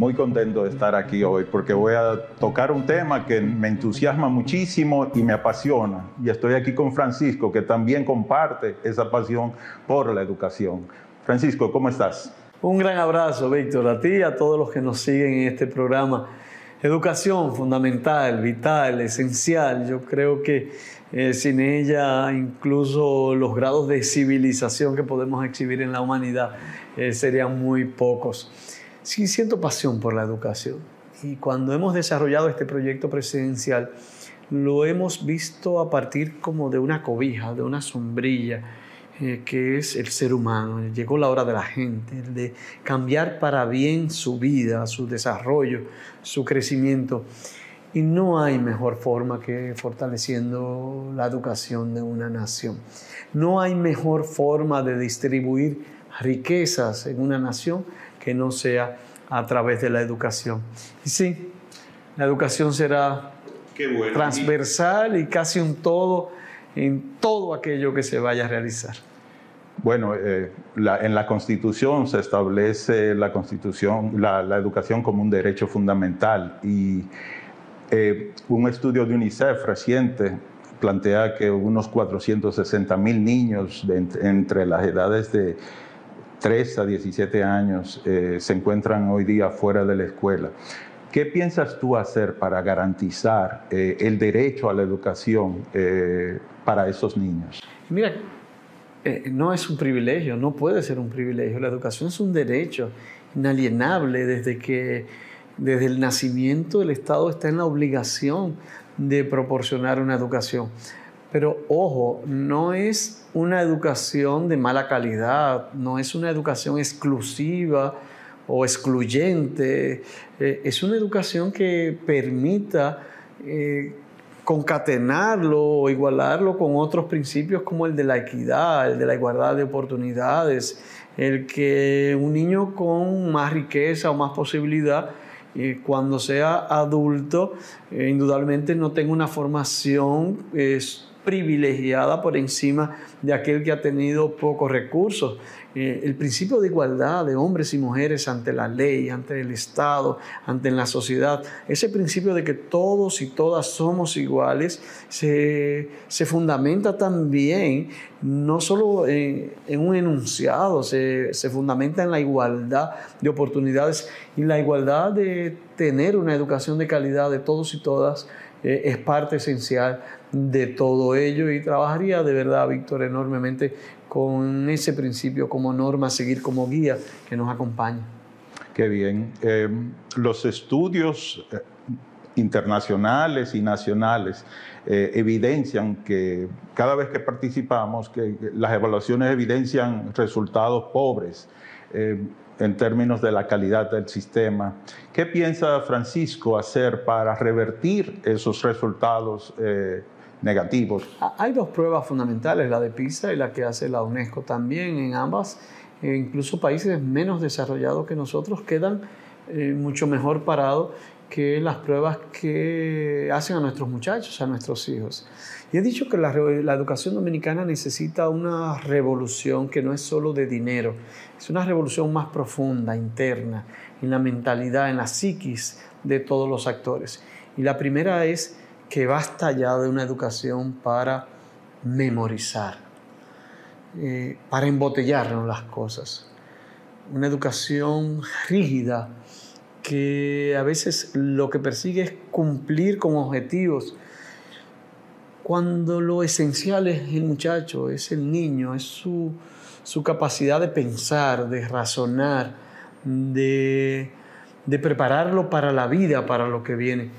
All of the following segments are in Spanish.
muy contento de estar aquí hoy porque voy a tocar un tema que me entusiasma muchísimo y me apasiona. Y estoy aquí con Francisco, que también comparte esa pasión por la educación. Francisco, ¿cómo estás? Un gran abrazo, Víctor, a ti y a todos los que nos siguen en este programa. Educación fundamental, vital, esencial. Yo creo que eh, sin ella incluso los grados de civilización que podemos exhibir en la humanidad eh, serían muy pocos. Sí siento pasión por la educación y cuando hemos desarrollado este proyecto presidencial lo hemos visto a partir como de una cobija, de una sombrilla eh, que es el ser humano. Llegó la hora de la gente, de cambiar para bien su vida, su desarrollo, su crecimiento. Y no hay mejor forma que fortaleciendo la educación de una nación. No hay mejor forma de distribuir riquezas en una nación que no sea a través de la educación. Y sí, la educación será transversal y casi un todo en todo aquello que se vaya a realizar. Bueno, eh, en la Constitución se establece la, Constitución, la, educación como un derecho fundamental y eh, un estudio de UNICEF reciente plantea que unos 460 mil niños entre las edades de 3 a 17 años eh, se encuentran hoy día fuera de la escuela. ¿Qué piensas tú hacer para garantizar el derecho a la educación para esos niños? Mira, eh, no es un privilegio, no puede ser un privilegio. La educación es un derecho inalienable desde que desde el nacimiento el Estado está en la obligación de proporcionar una educación. Pero ojo, no es una educación de mala calidad, no es una educación exclusiva o excluyente, eh, es una educación que permita eh, concatenarlo o igualarlo con otros principios como el de la equidad, el de la igualdad de oportunidades, el que un niño con más riqueza o más posibilidad, eh, cuando sea adulto, indudablemente no tenga una formación privilegiada por encima de aquel que ha tenido pocos recursos. Eh, el principio de igualdad de hombres y mujeres ante la ley, ante el Estado, ante la sociedad, ese principio de que todos y todas somos iguales, se, fundamenta también no solo en, un enunciado, se, se fundamenta en la igualdad de oportunidades y la igualdad de tener una educación de calidad de todos y todas eh, es parte esencial de todo ello y trabajaría de verdad, Víctor, enormemente con ese principio como norma, seguir como guía que nos acompaña. Qué bien. Eh, los estudios eh, internacionales y nacionales evidencian que cada vez que participamos, que las evaluaciones evidencian resultados pobres en términos de la calidad del sistema. ¿Qué piensa Francisco hacer para revertir esos resultados eh, negativos? Hay dos pruebas fundamentales, la de PISA y la que hace la UNESCO también. En ambas, eh, incluso países menos desarrollados que nosotros quedan eh, mucho mejor parados que las pruebas que hacen a nuestros muchachos, a nuestros hijos. Y he dicho que la, la, educación dominicana necesita una revolución que no es solo de dinero, es una revolución más profunda, interna, en la mentalidad, en la psiquis de todos los actores. Y la primera es que basta ya de una educación para memorizar, eh, para embotellarnos las cosas. Una educación rígida que a veces lo que persigue es cumplir con objetivos cuando lo esencial es el muchacho, es el niño, es su, capacidad de pensar, de razonar, de, de prepararlo para la vida, para lo que viene.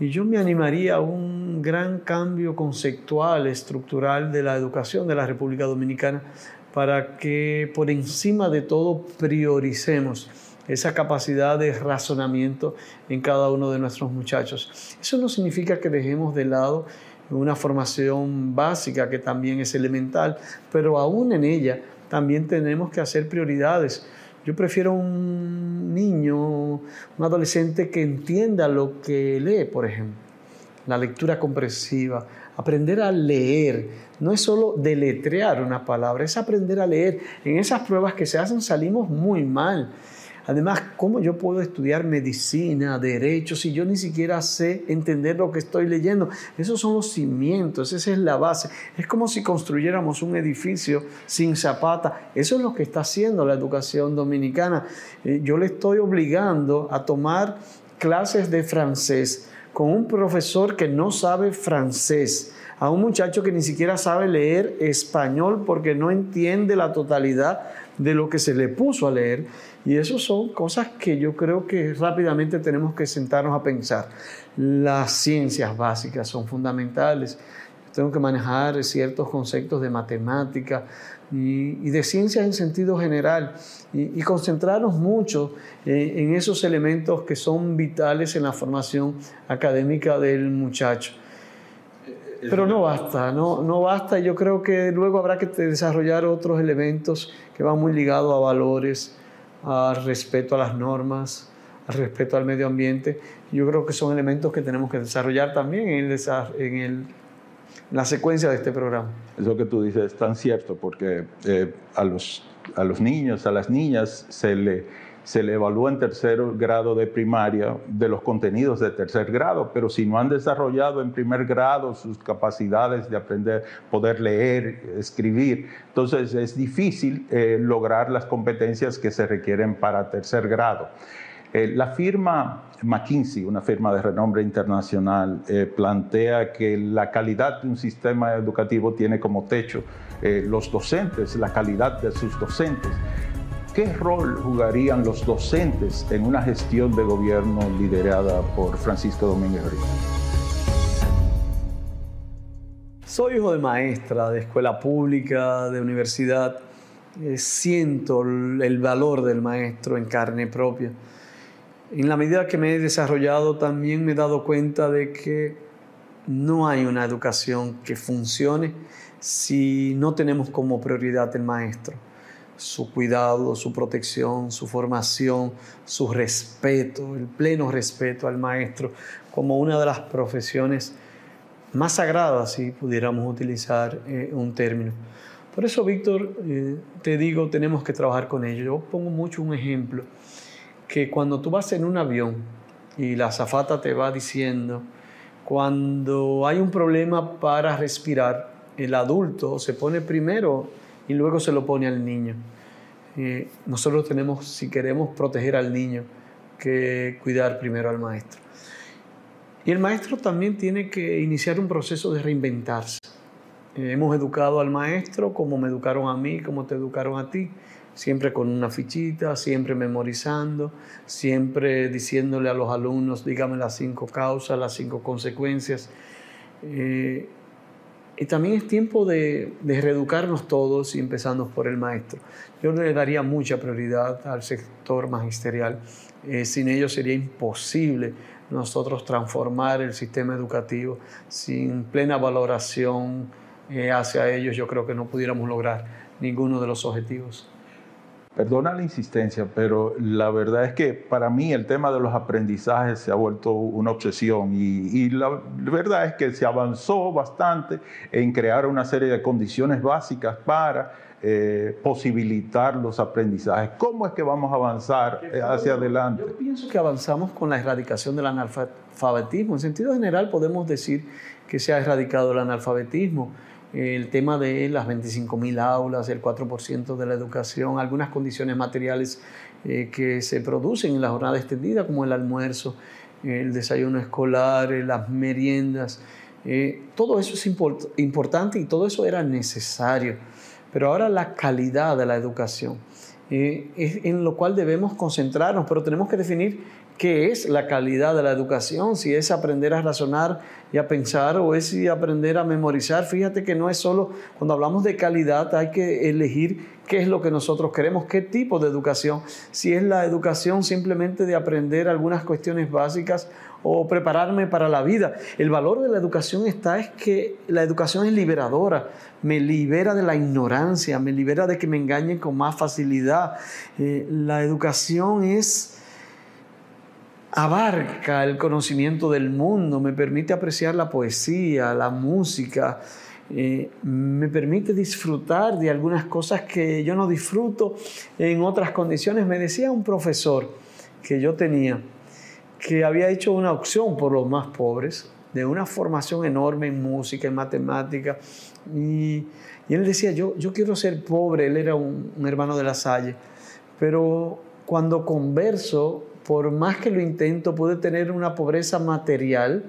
Y yo me animaría a un gran cambio conceptual, estructural de la educación de la República Dominicana para que por encima de todo prioricemos esa capacidad de razonamiento en cada uno de nuestros muchachos. Eso no significa que dejemos de lado una formación básica que también es elemental, pero aún en ella también tenemos que hacer prioridades. Yo prefiero un niño, un adolescente que entienda lo que lee, por ejemplo, la lectura comprensiva, aprender a leer. No es solo deletrear una palabra, es aprender a leer. En esas pruebas que se hacen salimos muy mal. Además, ¿cómo yo puedo estudiar medicina, derecho, si yo ni siquiera sé entender lo que estoy leyendo? Esos son los cimientos, esa es la base. Es como si construyéramos un edificio sin zapata. Eso es lo que está haciendo la educación dominicana. Eh, yo le estoy obligando a tomar clases de francés con un profesor que no sabe francés a un muchacho que ni siquiera sabe leer español porque no entiende la totalidad de lo que se le puso a leer. Y eso son cosas que yo creo que rápidamente tenemos que sentarnos a pensar. Las ciencias básicas son fundamentales. Tengo que manejar ciertos conceptos de matemática y, de ciencias en sentido general y, concentrarnos mucho en esos elementos que son vitales en la formación académica del muchacho. Pero no basta, no, no basta. Yo creo que luego habrá que desarrollar otros elementos que van muy ligados a valores, al respeto a las normas, al respeto al medio ambiente. Yo creo que son elementos que tenemos que desarrollar también en, el, en, el, la secuencia de este programa. Eso que tú dices es tan cierto, porque eh, a, los, a los niños, a las niñas se le se le evalúa en tercer grado de primaria de los contenidos de tercer grado, pero si no han desarrollado en primer grado sus capacidades de aprender, poder leer, escribir, entonces es difícil eh, lograr las competencias que se requieren para tercer grado. Eh, la firma McKinsey, una firma de renombre internacional, eh, plantea que la calidad de un sistema educativo tiene como techo los docentes, la calidad de sus docentes. ¿Qué rol jugarían los docentes en una gestión de gobierno liderada por Francisco Domínguez Brito? Soy hijo de maestra, de escuela pública, de universidad. Eh, siento el valor del maestro en carne propia. En la medida que me he desarrollado también me he dado cuenta de que no hay una educación que funcione si no tenemos como prioridad el maestro su cuidado, su protección, su formación, su respeto, el pleno respeto al maestro como una de las profesiones más sagradas, si pudiéramos utilizar eh, un término. Por eso, Víctor, eh, te digo, tenemos que trabajar con ello. Yo pongo mucho un ejemplo, que cuando tú vas en un avión y la azafata te va diciendo, cuando hay un problema para respirar, el adulto se pone primero y luego se lo pone al niño. Eh, nosotros tenemos, si queremos proteger al niño, que cuidar primero al maestro. Y el maestro también tiene que iniciar un proceso de reinventarse. Eh, hemos educado al maestro como me educaron a mí, como te educaron a ti, siempre con una fichita, siempre memorizando, siempre diciéndole a los alumnos, dígame las cinco causas, las cinco consecuencias. Eh, también es tiempo de, reeducarnos todos y empezando por el maestro. Yo le daría mucha prioridad al sector magisterial. Eh, sin ellos sería imposible nosotros transformar el sistema educativo. Sin plena valoración eh, hacia ellos, yo creo que no pudiéramos lograr ninguno de los objetivos. Perdona la insistencia, pero la verdad es que para mí el tema de los aprendizajes se ha vuelto una obsesión y, la verdad es que se avanzó bastante en crear una serie de condiciones básicas para eh, posibilitar los aprendizajes. ¿Cómo es que vamos a avanzar eh, hacia adelante? Yo pienso que avanzamos con la erradicación del analfabetismo. En sentido general podemos decir que se ha erradicado el analfabetismo el tema de las 25.000 aulas, el 4% de la educación, algunas condiciones materiales eh, que se producen en la jornada extendida, como el almuerzo, el desayuno escolar, eh, las meriendas. Eh, todo eso es importante y todo eso era necesario. Pero ahora la calidad de la educación es en lo cual debemos concentrarnos, pero tenemos que definir qué es la calidad de la educación, si es aprender a razonar y a pensar o es aprender a memorizar. Fíjate que no es solo, cuando hablamos de calidad hay que elegir qué es lo que nosotros queremos, qué tipo de educación, si es la educación simplemente de aprender algunas cuestiones básicas o prepararme para la vida. El valor de la educación está es que la educación es liberadora, me libera de la ignorancia, me libera de que me engañen con más facilidad. Eh, la educación es abarca el conocimiento del mundo, me permite apreciar la poesía, la música, eh, me permite disfrutar de algunas cosas que yo no disfruto en otras condiciones. Me decía un profesor que yo tenía que había hecho una opción por los más pobres, de una formación enorme en música, en matemática, y, él decía, yo, yo quiero ser pobre, él era un, un hermano de la Salle, pero cuando converso, por más que lo intento, pude tener una pobreza material,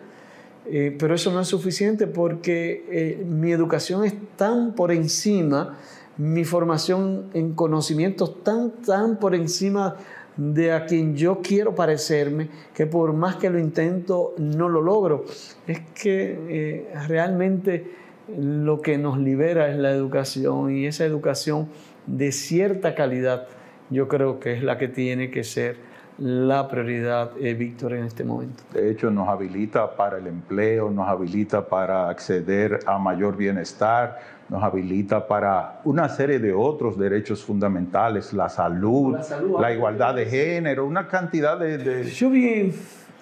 eh, pero eso no es suficiente porque eh, mi educación es tan por encima, mi formación en conocimientos tan, tan por encima de a quien yo quiero parecerme, que por más que lo intento no lo logro. Es que eh, realmente lo que nos libera es la educación y esa educación de cierta calidad yo creo que es la que tiene que ser la prioridad, eh, Víctor, en este momento. De hecho, nos habilita para el empleo, nos habilita para acceder a mayor bienestar, nos habilita para una serie de otros derechos fundamentales, la salud, la, igualdad de género, una cantidad de, de... Yo vi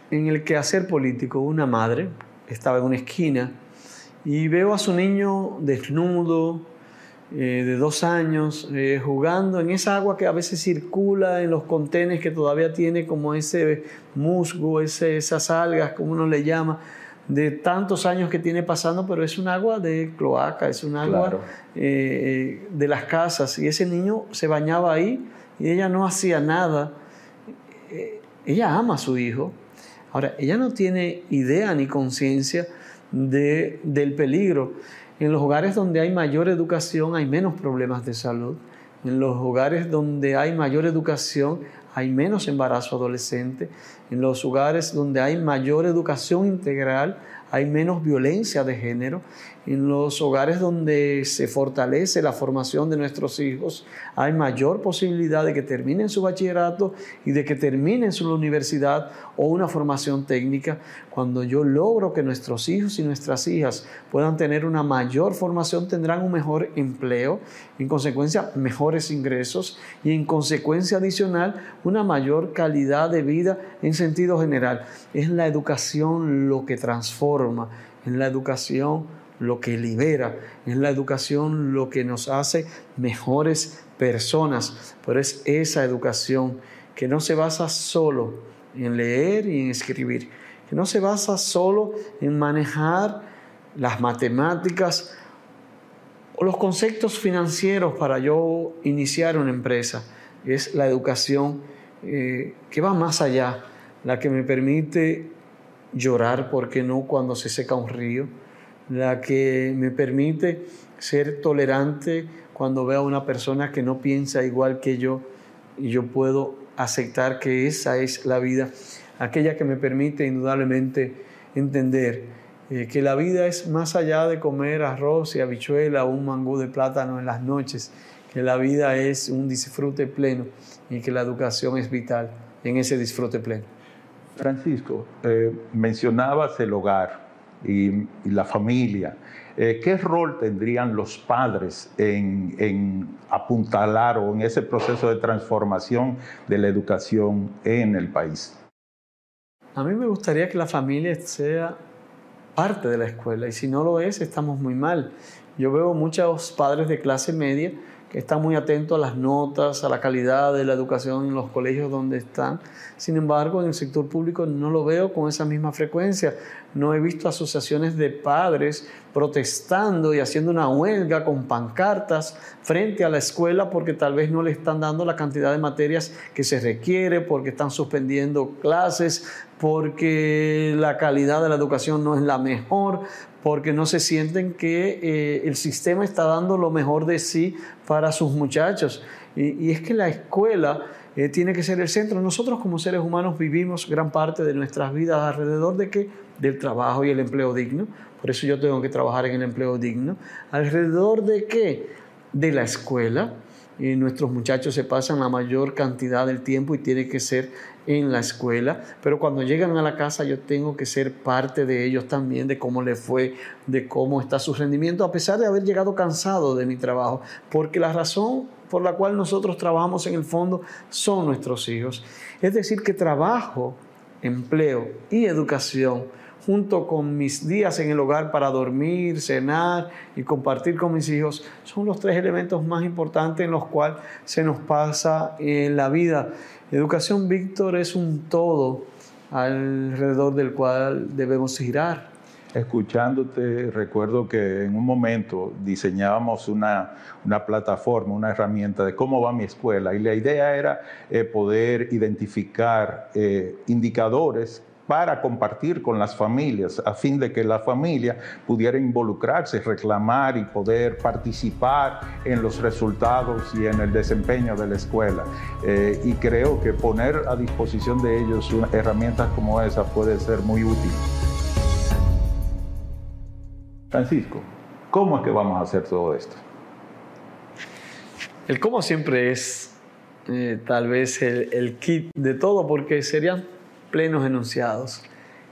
en el quehacer político una madre, estaba en una esquina, y veo a su niño desnudo, eh, de dos años eh, jugando en esa agua que a veces circula en los contenes que todavía tiene como ese musgo, ese, esas algas, como uno le llama, de tantos años que tiene pasando, pero es un agua de cloaca, es un agua eh, de las casas. Y ese niño se bañaba ahí y ella no hacía nada. ella ama a su hijo. Ahora, ella no tiene idea ni conciencia de, del peligro. En los hogares donde hay mayor educación hay menos problemas de salud. En los hogares donde hay mayor educación hay menos embarazo adolescente. En los hogares donde hay mayor educación integral hay menos violencia de género. En los hogares donde se fortalece la formación de nuestros hijos, hay mayor posibilidad de que terminen su bachillerato y de que terminen su universidad o una formación técnica. Cuando yo logro que nuestros hijos y nuestras hijas puedan tener una mayor formación, tendrán un mejor empleo, en consecuencia mejores ingresos y en consecuencia adicional una mayor calidad de vida en sentido general. Es la educación lo que transforma, en la educación lo que libera, es la educación lo que nos hace mejores personas, pero es esa educación que no se basa solo en leer y en escribir, que no se basa solo en manejar las matemáticas o los conceptos financieros para yo iniciar una empresa, es la educación eh, que va más allá, la que me permite llorar, porque no cuando se seca un río, la que me permite ser tolerante cuando veo a una persona que no piensa igual que yo y yo puedo aceptar que esa es la vida, aquella que me permite indudablemente entender eh, que la vida es más allá de comer arroz y habichuela o un mangú de plátano en las noches, que la vida es un disfrute pleno y que la educación es vital en ese disfrute pleno. Francisco, eh, mencionabas el hogar, y, la familia. Eh, ¿Qué rol tendrían los padres en, apuntalar o en ese proceso de transformación de la educación en el país? A mí me gustaría que la familia sea parte de la escuela y si no lo es, estamos muy mal. Yo veo muchos padres de clase media que están muy atentos a las notas, a la calidad de la educación en los colegios donde están. Sin embargo, en el sector público no lo veo con esa misma frecuencia. No he visto asociaciones de padres protestando y haciendo una huelga con pancartas frente a la escuela porque tal vez no le están dando la cantidad de materias que se requiere, porque están suspendiendo clases, porque la calidad de la educación no es la mejor, porque no se sienten que eh, el sistema está dando lo mejor de sí para sus muchachos. Y, es que la escuela eh, tiene que ser el centro. Nosotros como seres humanos vivimos gran parte de nuestras vidas alrededor de qué? Del trabajo y el empleo digno. Por eso yo tengo que trabajar en el empleo digno. ¿Alrededor de qué? De la escuela. Y nuestros muchachos se pasan la mayor cantidad del tiempo y tiene que ser en la escuela, pero cuando llegan a la casa yo tengo que ser parte de ellos también, de cómo les fue, de cómo está su rendimiento, a pesar de haber llegado cansado de mi trabajo, porque la razón por la cual nosotros trabajamos en el fondo son nuestros hijos. Es decir, que trabajo, empleo y educación junto con mis días en el hogar para dormir, cenar y compartir con mis hijos, son los tres elementos más importantes en los cuales se nos pasa en la vida. Educación, Víctor, es un todo alrededor del cual debemos girar. Escuchándote, recuerdo que en un momento diseñábamos una, una plataforma, una herramienta de cómo va mi escuela y la idea era eh, poder identificar eh, indicadores para compartir con las familias, a fin de que la familia pudiera involucrarse, reclamar y poder participar en los resultados y en el desempeño de la escuela. Eh, y creo que poner a disposición de ellos herramientas como esa puede ser muy útil. Francisco, ¿cómo es que vamos a hacer todo esto? El cómo siempre es eh, tal vez el, el kit de todo, porque serían plenos enunciados.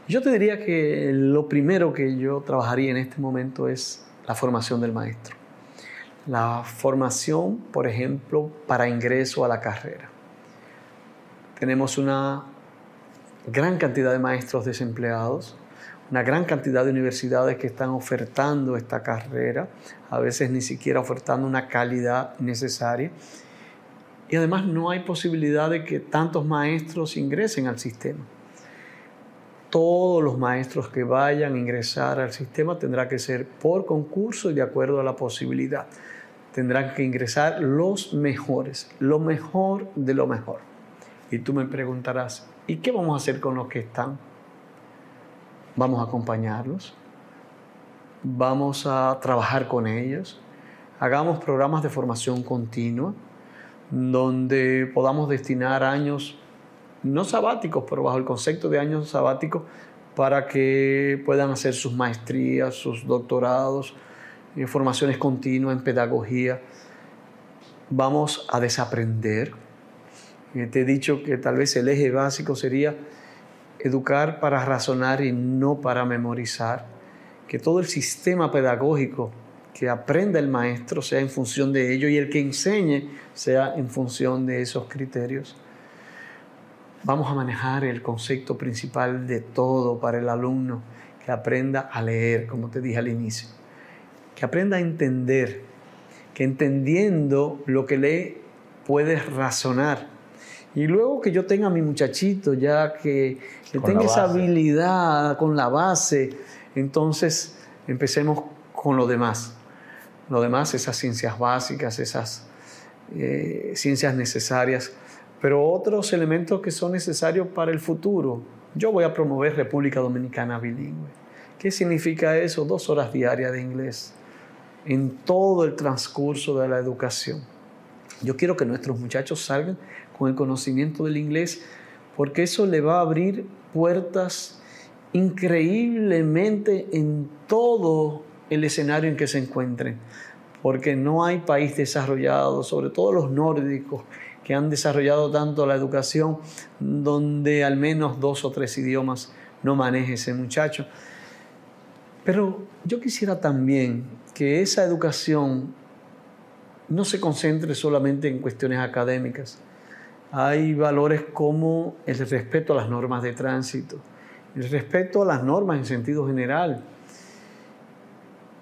Yo te diría que lo primero que yo trabajaría en este momento es la formación del maestro. La formación, por ejemplo, para ingreso a la carrera. Tenemos una gran cantidad de maestros desempleados, una gran cantidad de universidades que están ofertando esta carrera, a veces ni siquiera ofertando una calidad necesaria. Y además no hay posibilidad de que tantos maestros ingresen al sistema. Todos los maestros que vayan a ingresar al sistema tendrá que ser por concurso y de acuerdo a la posibilidad. Tendrán que ingresar los mejores, lo mejor de lo mejor. Y tú me preguntarás, ¿y qué vamos a hacer con los que están? Vamos a acompañarlos, vamos a trabajar con ellos, hagamos programas de formación continua donde podamos destinar años, no sabáticos, pero bajo el concepto de años sabáticos, para que puedan hacer sus maestrías, sus doctorados, eh, formaciones continuas en pedagogía. Vamos a desaprender. Eh, te he dicho que tal vez el eje básico sería educar para razonar y no para memorizar. Que todo el sistema pedagógico que aprenda el maestro sea en función de ello y el que enseñe sea en función de esos criterios. Vamos a manejar el concepto principal de todo para el alumno, que aprenda a leer, como te dije al inicio, que aprenda a entender, que entendiendo lo que lee puedes razonar. Y luego que yo tenga a mi muchachito ya que, que tenga esa habilidad con la base, entonces empecemos con lo demás. Lo demás, esas ciencias básicas, esas eh, ciencias necesarias, pero otros elementos que son necesarios para el futuro. Yo voy a promover República Dominicana bilingüe. ¿Qué significa eso? Dos horas diarias de inglés en todo el transcurso de la educación. Yo quiero que nuestros muchachos salgan con el conocimiento del inglés porque eso le va a abrir puertas increíblemente en todo el escenario en que se encuentren, porque no hay país desarrollado, sobre todo los nórdicos, que han desarrollado tanto la educación, donde al menos dos o tres idiomas no maneje ese muchacho. Pero yo quisiera también que esa educación no se concentre solamente en cuestiones académicas. Hay valores como el respeto a las normas de tránsito, el respeto a las normas en sentido general,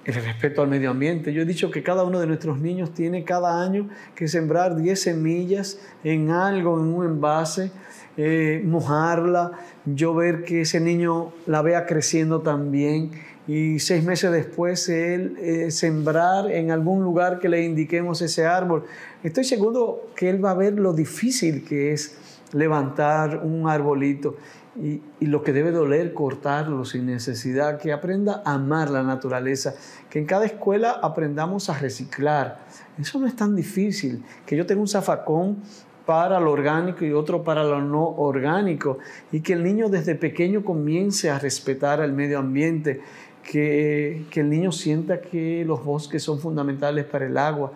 el respeto al medio ambiente. Yo he dicho que cada uno de nuestros niños tiene cada año que sembrar 10 semillas en algo, en un envase, eh, mojarla, yo ver que ese niño la vea creciendo también y seis meses después él eh, sembrar en algún lugar que le indiquemos ese árbol. Estoy seguro que él va a ver lo difícil que es levantar un arbolito y, lo que debe doler cortarlo sin necesidad, que aprenda a amar la naturaleza, que en cada escuela aprendamos a reciclar. Eso no es tan difícil, que yo tenga un zafacón para lo orgánico y otro para lo no orgánico, y que el niño desde pequeño comience a respetar el medio ambiente, que, que el niño sienta que los bosques son fundamentales para el agua,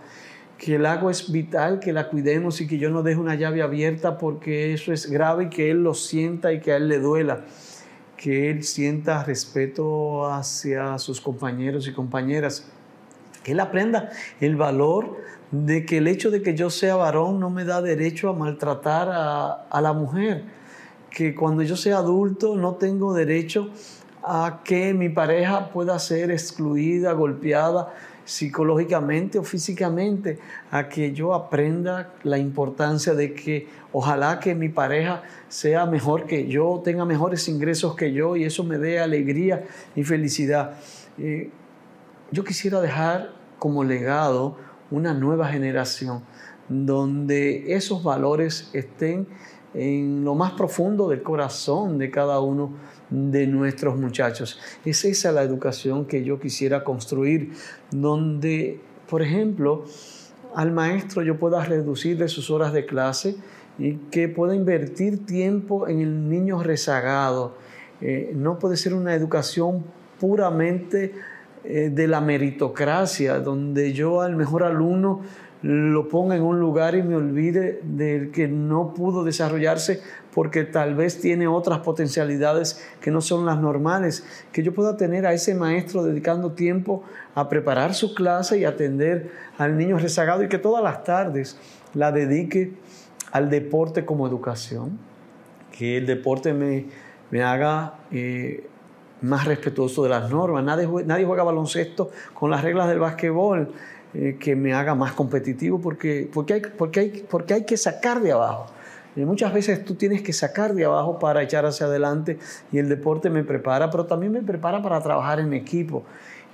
que el agua es vital, que la cuidemos y que yo no deje una llave abierta porque eso es grave y que él lo sienta y que a él le duela. Que él sienta respeto hacia sus compañeros y compañeras. Que él aprenda el valor de que el hecho de que yo sea varón no me da derecho a maltratar a, a la mujer. Que cuando yo sea adulto no tengo derecho a que mi pareja pueda ser excluida, golpeada psicológicamente o físicamente, a que yo aprenda la importancia de que ojalá que mi pareja sea mejor que yo, tenga mejores ingresos que yo y eso me dé alegría y felicidad. Eh, yo quisiera dejar como legado una nueva generación donde esos valores estén en lo más profundo del corazón de cada uno de nuestros muchachos. Es esa la educación que yo quisiera construir, donde, por ejemplo, al maestro yo pueda reducirle sus horas de clase y que pueda invertir tiempo en el niño rezagado. Eh, no puede ser una educación puramente eh, de la meritocracia, donde yo al mejor alumno lo ponga en un lugar y me olvide del que no pudo desarrollarse porque tal vez tiene otras potencialidades que no son las normales, que yo pueda tener a ese maestro dedicando tiempo a preparar su clase y atender al niño rezagado y que todas las tardes la dedique al deporte como educación, que el deporte me, me haga eh, más respetuoso de las normas. Nadie, nadie juega baloncesto con las reglas del básquetbol eh, que me haga más competitivo porque, porque, hay, porque, hay, porque hay que sacar de abajo. Y muchas veces tú tienes que sacar de abajo para echar hacia adelante y el deporte me prepara, pero también me prepara para trabajar en equipo.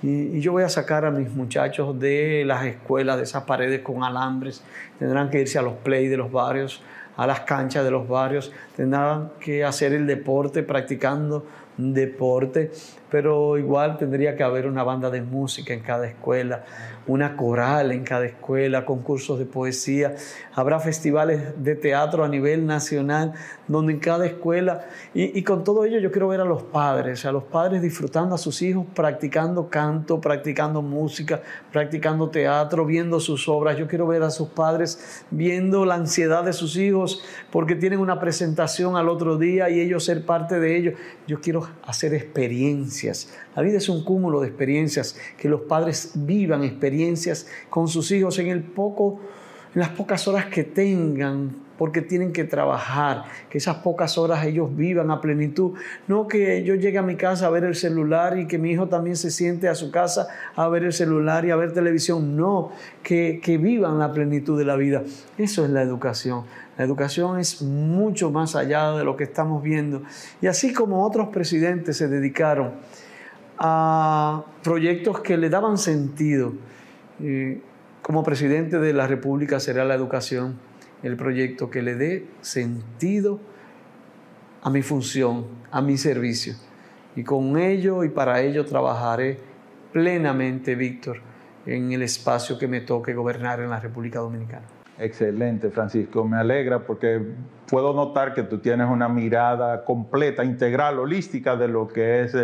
Y, y, yo voy a sacar a mis muchachos de las escuelas, de esas paredes con alambres. Tendrán que irse a los play de los barrios, a las canchas de los barrios. Tendrán que hacer el deporte practicando deporte, pero igual tendría que haber una banda de música en cada escuela, una coral en cada escuela, concursos de poesía, habrá festivales de teatro a nivel nacional, donde en cada escuela, y, con todo ello yo quiero ver a los padres, a los padres disfrutando a sus hijos, practicando canto, practicando música, practicando teatro, viendo sus obras, yo quiero ver a sus padres viendo la ansiedad de sus hijos porque tienen una presentación al otro día y ellos ser parte de ello. Yo quiero hacer La vida es un cúmulo de experiencias, que los padres vivan experiencias con sus hijos en el poco en las pocas horas que tengan, porque tienen que trabajar, que esas pocas horas ellos vivan a plenitud. No que yo llegue a mi casa a ver el celular y que mi hijo también se siente a su casa a ver el celular y a ver televisión. No, que, que vivan la plenitud de la vida. Eso es la educación. La educación es mucho más allá de lo que estamos viendo. Y así como otros presidentes se dedicaron a proyectos que le daban sentido, eh, como presidente de la República será la educación el proyecto que le dé sentido a mi función, a mi servicio. Y con ello y para ello trabajaré plenamente, Víctor, en el espacio que me toque gobernar en la República Dominicana. Excelente, Francisco. Me alegra porque puedo notar que tú tienes una mirada completa, integral, holística de lo que es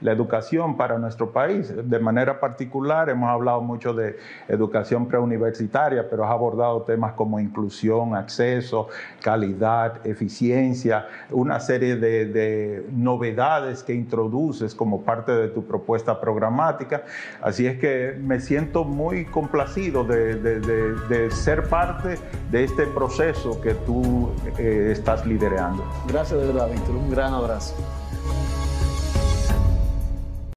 la educación para nuestro país. De manera particular, hemos hablado mucho de educación preuniversitaria, pero has abordado temas como inclusión, acceso, calidad, eficiencia, una serie de, novedades que introduces como parte de tu propuesta programática. Así es que me siento muy complacido de, ser parte de este proceso que tú estás liderando. Gracias de verdad, Víctor. Un gran abrazo.